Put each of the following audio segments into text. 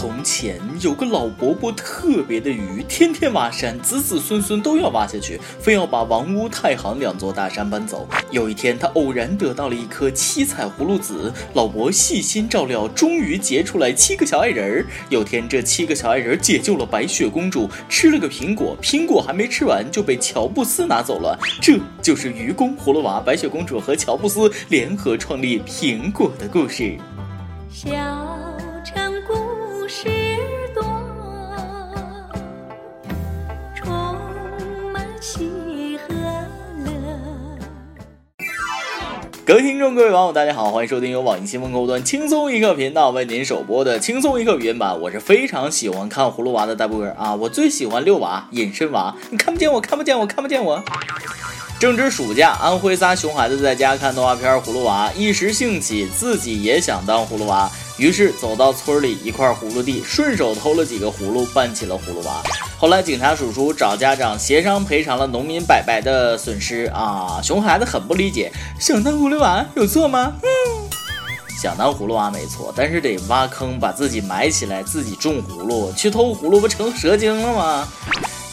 从前有个老伯伯特别的愚，天天挖山，子子孙孙都要挖下去，非要把王屋、太行两座大山搬走。有一天，他偶然得到了一颗七彩葫芦籽，老伯细心照料，终于结出来七个小矮人儿。有天，这七个小矮人解救了白雪公主，吃了个苹果，苹果还没吃完就被乔布斯拿走了。这就是愚公、葫芦娃、白雪公主和乔布斯联合创立苹果的故事。小各位听众，各位网友，大家好，欢迎收听由网易新闻客户端轻松一刻频道为您首播的轻松一刻语音版。我是非常喜欢看葫芦娃的大波哥啊，我最喜欢遛娃、隐身娃，你看不见我，看不见我，看不见我。正值暑假，安徽仨熊孩子在家看动画片《葫芦娃》，一时兴起，自己也想当葫芦娃，于是走到村里一块葫芦地，顺手偷了几个葫芦，扮起了葫芦娃。后来警察叔叔找家长协商赔偿了农民伯伯的损失啊！熊孩子很不理解，想当葫芦娃有错吗？嗯，想当葫芦娃没错，但是得挖坑把自己埋起来，自己种葫芦，去偷葫芦不成蛇精了吗？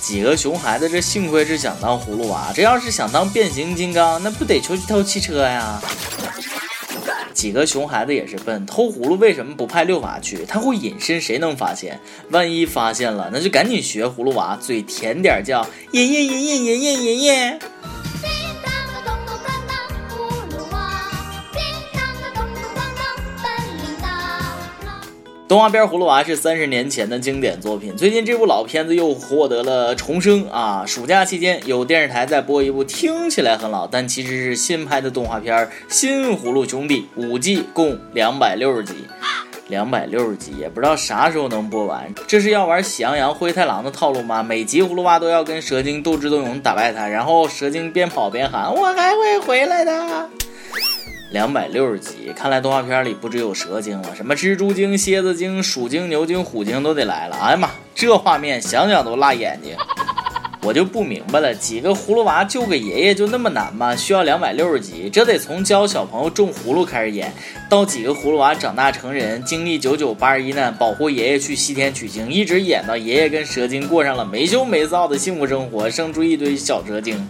几个熊孩子，这幸亏是想当葫芦娃，这要是想当变形金刚，那不得出去偷汽车呀？几个熊孩子也是笨，偷葫芦为什么不派六娃去？他会隐身，谁能发现？万一发现了，那就赶紧学葫芦娃，嘴甜点叫爷爷爷爷爷爷爷爷。动画片《葫芦娃》是三十年前的经典作品，最近这部老片子又获得了重生啊！暑假期间有电视台在播一部听起来很老，但其实是新拍的动画片《新葫芦兄弟》，五季共两百六十集，两百六十集也不知道啥时候能播完。这是要玩喜羊羊、灰太狼的套路吗？每集葫芦娃都要跟蛇精斗智斗勇打败他，然后蛇精边跑边喊：“我还会回来的。”两百六十集，看来动画片里不只有蛇精了，什么蜘蛛精、蝎子精、鼠精、牛精、虎精都得来了。哎呀妈，这画面想想都辣眼睛。我就不明白了，几个葫芦娃救个爷爷就那么难吗？需要两百六十集？这得从教小朋友种葫芦开始演，到几个葫芦娃长大成人，经历九九八十一难，保护爷爷去西天取经，一直演到爷爷跟蛇精过上了没羞没臊的幸福生活，生出一堆小蛇精。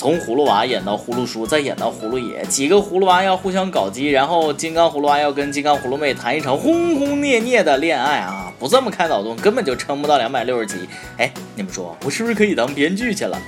从葫芦娃演到葫芦叔，再演到葫芦爷，几个葫芦娃要互相搞基，然后金刚葫芦娃要跟金刚葫芦妹谈一场轰轰烈烈的恋爱啊！不这么开脑洞，根本就撑不到两百六十集。哎，你们说我是不是可以当编剧去了？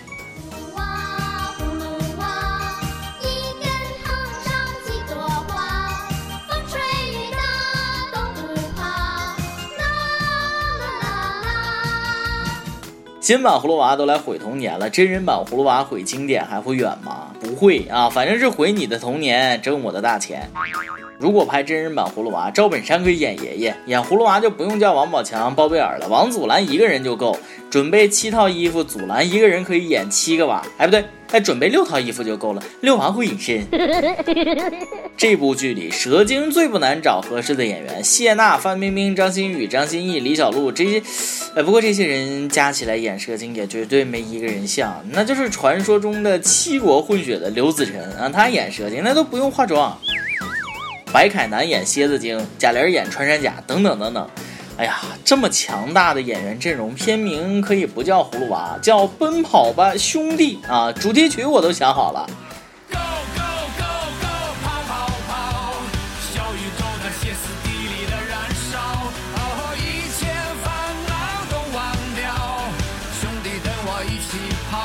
新版葫芦娃都来毁童年了，真人版葫芦娃毁经典还会远吗？不会啊，反正是毁你的童年，挣我的大钱。如果拍真人版葫芦娃，赵本山可以演爷爷，演葫芦娃就不用叫王宝强、包贝尔了，王祖蓝一个人就够。准备七套衣服，祖蓝一个人可以演七个娃。哎，不对，哎，准备六套衣服就够了，六娃会隐身。这部剧里，蛇精最不难找合适的演员，谢娜、范冰冰、张馨予、张歆艺、李小璐这些，呃，不过这些人加起来演蛇精也绝对没一个人像，那就是传说中的七国混血的刘子晨啊，他演蛇精那都不用化妆。白凯南演蝎子精，贾玲演穿山甲，等等等等。哎呀，这么强大的演员阵容，片名可以不叫葫芦娃，叫《奔跑吧兄弟》啊！主题曲我都想好了。一起跑。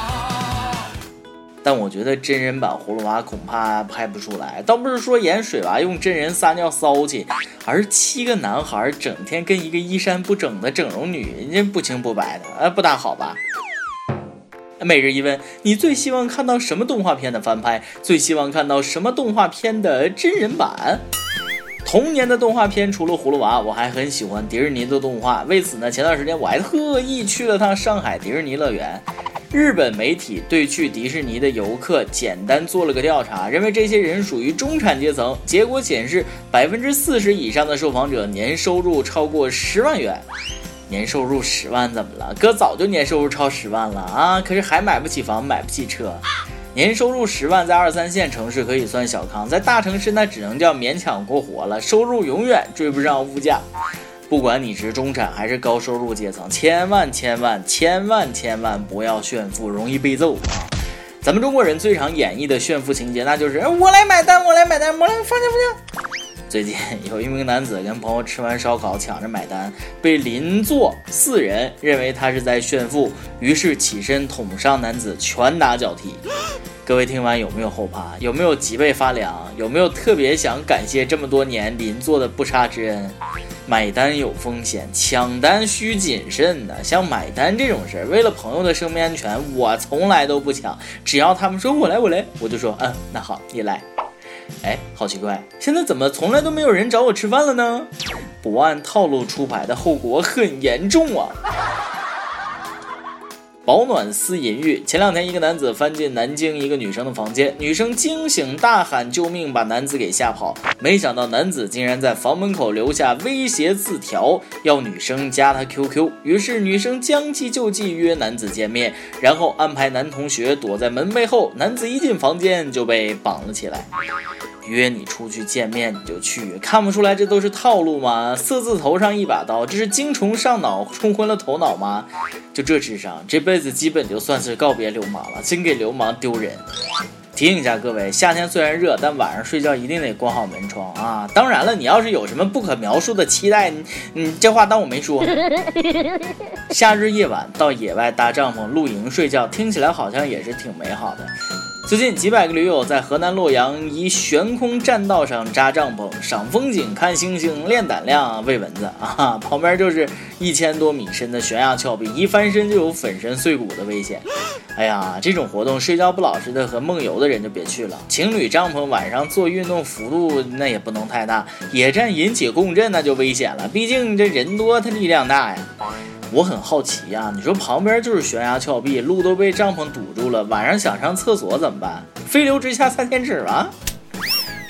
但我觉得真人版葫芦娃恐怕拍不出来。倒不是说演水娃用真人撒尿骚气，而七个男孩整天跟一个衣衫不整的整容女人不清不白的，呃，不大好吧？每日一问：你最希望看到什么动画片的翻拍？最希望看到什么动画片的真人版？童年的动画片除了葫芦娃，我还很喜欢迪士尼的动画。为此呢，前段时间我还特意去了趟上海迪士尼乐园。日本媒体对去迪士尼的游客简单做了个调查，认为这些人属于中产阶层。结果显示，百分之四十以上的受访者年收入超过十万元。年收入十万怎么了？哥早就年收入超十万了啊！可是还买不起房，买不起车。年收入十万，在二三线城市可以算小康，在大城市那只能叫勉强过活了，收入永远追不上物价。不管你是中产还是高收入阶层，千万千万千万千万不要炫富，容易被揍啊！咱们中国人最常演绎的炫富情节，那就是我来买单，我来买单，我来放下放下。最近有一名男子跟朋友吃完烧烤抢着买单，被邻座四人认为他是在炫富，于是起身捅伤男子，拳打脚踢。各位听完有没有后怕？有没有脊背发凉？有没有特别想感谢这么多年邻座的不杀之恩？买单有风险，抢单需谨慎的。像买单这种事儿，为了朋友的生命安全，我从来都不抢。只要他们说我来我来，我就说嗯，那好，你来。哎，好奇怪，现在怎么从来都没有人找我吃饭了呢？不按套路出牌的后果很严重啊！保暖思淫欲。前两天，一个男子翻进南京一个女生的房间，女生惊醒，大喊救命，把男子给吓跑。没想到男子竟然在房门口留下威胁字条，要女生加他 QQ。于是女生将计就计，约男子见面，然后安排男同学躲在门背后。男子一进房间就被绑了起来。约你出去见面你就去，看不出来这都是套路吗？色字头上一把刀，这是精虫上脑，冲昏了头脑吗？就这智商，这辈子基本就算是告别流氓了，真给流氓丢人。提醒一下各位，夏天虽然热，但晚上睡觉一定得关好门窗啊！当然了，你要是有什么不可描述的期待，你你这话当我没说。夏日夜晚到野外搭帐篷露营睡觉，听起来好像也是挺美好的。最近几百个驴友在河南洛阳一悬空栈道上扎帐篷，赏风景、看星星、练胆量、喂蚊子啊！旁边就是一千多米深的悬崖峭壁，一翻身就有粉身碎骨的危险。哎呀，这种活动睡觉不老实的和梦游的人就别去了。情侣帐篷晚上做运动幅度那也不能太大，野战引起共振那就危险了，毕竟这人多他力量大呀。我很好奇呀，你说旁边就是悬崖峭壁，路都被帐篷堵住了，晚上想上厕所怎么办？飞流直下三千尺吗？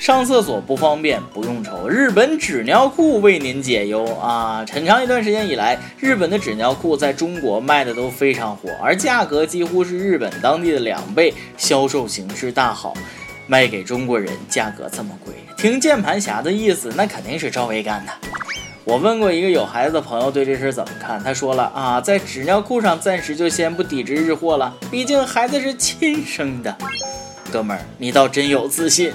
上厕所不方便不用愁，日本纸尿裤为您解忧啊！很长一段时间以来，日本的纸尿裤在中国卖的都非常火，而价格几乎是日本当地的两倍，销售形势大好。卖给中国人价格这么贵，听键盘侠的意思，那肯定是赵薇干的。我问过一个有孩子的朋友对这事怎么看，他说了啊，在纸尿裤上暂时就先不抵制日货了，毕竟孩子是亲生的。哥们儿，你倒真有自信。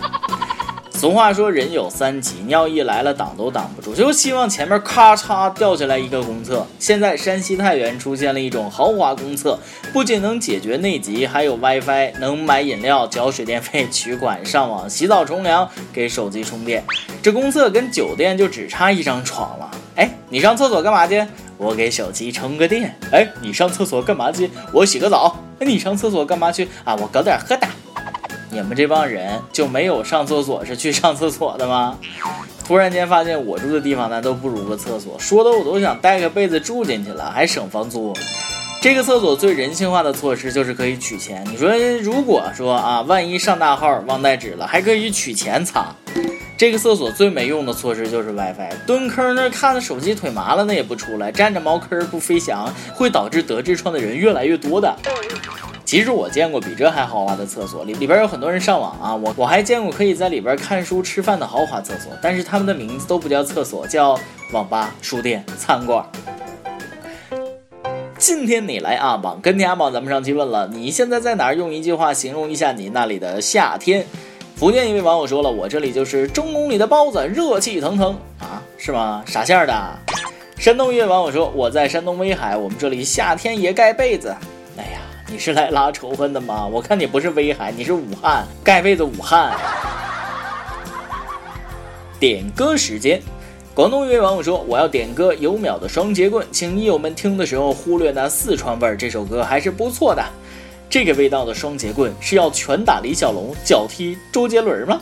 俗话说人有三急，尿意来了挡都挡不住，就希望前面咔嚓掉下来一个公厕。现在山西太原出现了一种豪华公厕，不仅能解决内急，还有 WiFi，能买饮料、缴水电费、取款、上网、洗澡、冲凉、给手机充电。这公厕跟酒店就只差一张床了。哎，你上厕所干嘛去？我给手机充个电。哎，你上厕所干嘛去？我洗个澡。哎，你上厕所干嘛去？啊，我搞点喝的。你们这帮人就没有上厕所是去上厕所的吗？突然间发现我住的地方那都不如个厕所，说的我都想带个被子住进去了，还省房租。这个厕所最人性化的措施就是可以取钱。你说如果说啊，万一上大号忘带纸了，还可以取钱擦。这个厕所最没用的措施就是 WiFi，蹲坑那看着手机腿麻了那也不出来，站着茅坑不飞翔，会导致得痔疮的人越来越多的。其实我见过比这还豪华的厕所，里里边有很多人上网啊，我我还见过可以在里边看书吃饭的豪华厕所，但是他们的名字都不叫厕所，叫网吧、书店、餐馆。今天你来阿榜，跟天阿榜，咱们上期问了，你现在在哪儿？用一句话形容一下你那里的夏天。福建一位网友说了，我这里就是中宫里的包子，热气腾腾啊，是吗？啥馅儿的？山东一位网友说，我在山东威海，我们这里夏天也盖被子。你是来拉仇恨的吗？我看你不是威海，你是武汉，盖被子武汉。点歌时间。广东一位网友说：“我要点歌有秒的双截棍，请益友们听的时候忽略那四川味儿，这首歌还是不错的。这个味道的双截棍是要拳打李小龙，脚踢周杰伦吗？”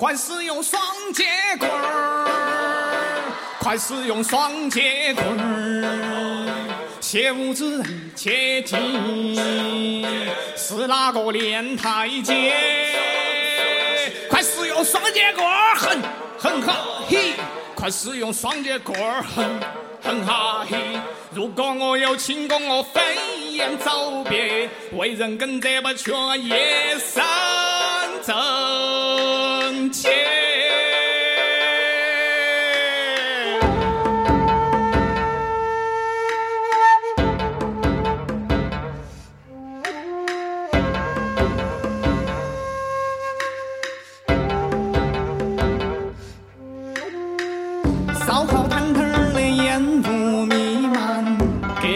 快使用双截棍儿。快使用双截棍儿，切勿之人切记，是哪个练太极？快使用双截棍儿，哼哼哈嘿！快使用双截棍儿，哼哼哈嘿！如果我有轻功，我飞檐走壁，为人跟这把却也生正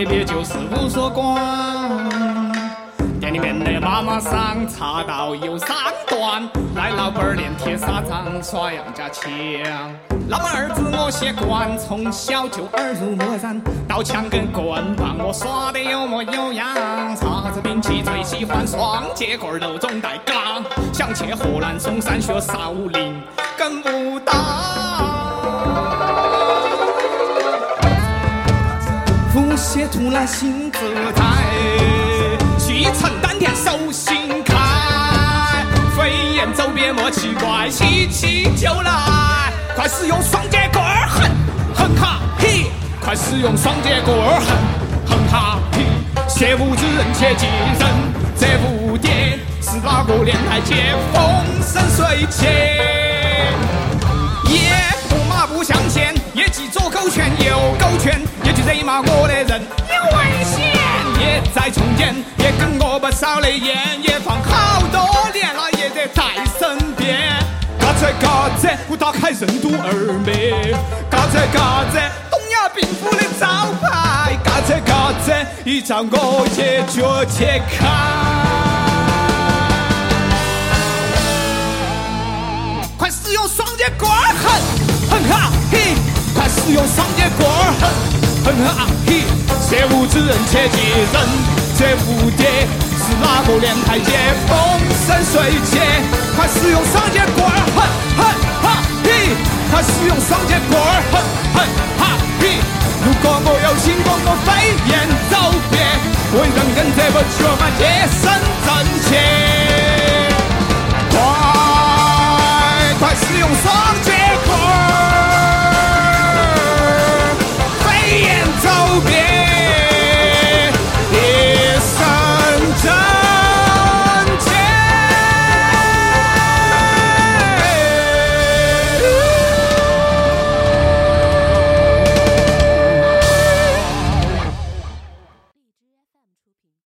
别就是五所馆。店里面的妈妈桑茶道有三段，来老板儿练铁砂掌耍杨家枪。老板儿子我习惯，从小就耳濡目染，刀枪跟棍棒我耍得有模有样。啥子兵器最喜欢双节棍儿头中带钢，想去河南嵩山学少林跟武当。腹泻突然心自在，气沉丹田手心开，飞檐走壁莫奇怪，气气就来，快使用双截棍儿，哼哼哈嘿，快使用双截棍儿，哼哼哈嘿，切勿之人切记人，这蝴蝶是哪个练太监，风生水起。耶，狗拳右勾拳，也记惹骂我的人有危险，也在重建，也跟我不少的烟，也放好多年了，也得在身边。嘎子嘎子，我打开任督二脉，嘎子嘎子，东亚病夫的招牌，嘎子嘎子，一招我也就解开。快使用双截棍儿，哼哼哈嘿！快使用双截棍儿，哼哼哈嘿！邪物之人切记，人绝无敌，是哪个连台阶，风生水起？快使用双截棍儿，哼哼哈嘿！快使用双截棍儿，哼哼哈嘿！如果我有轻功，我飞檐走壁，为人敌人不觉嘛，一身正气！快快使用双截！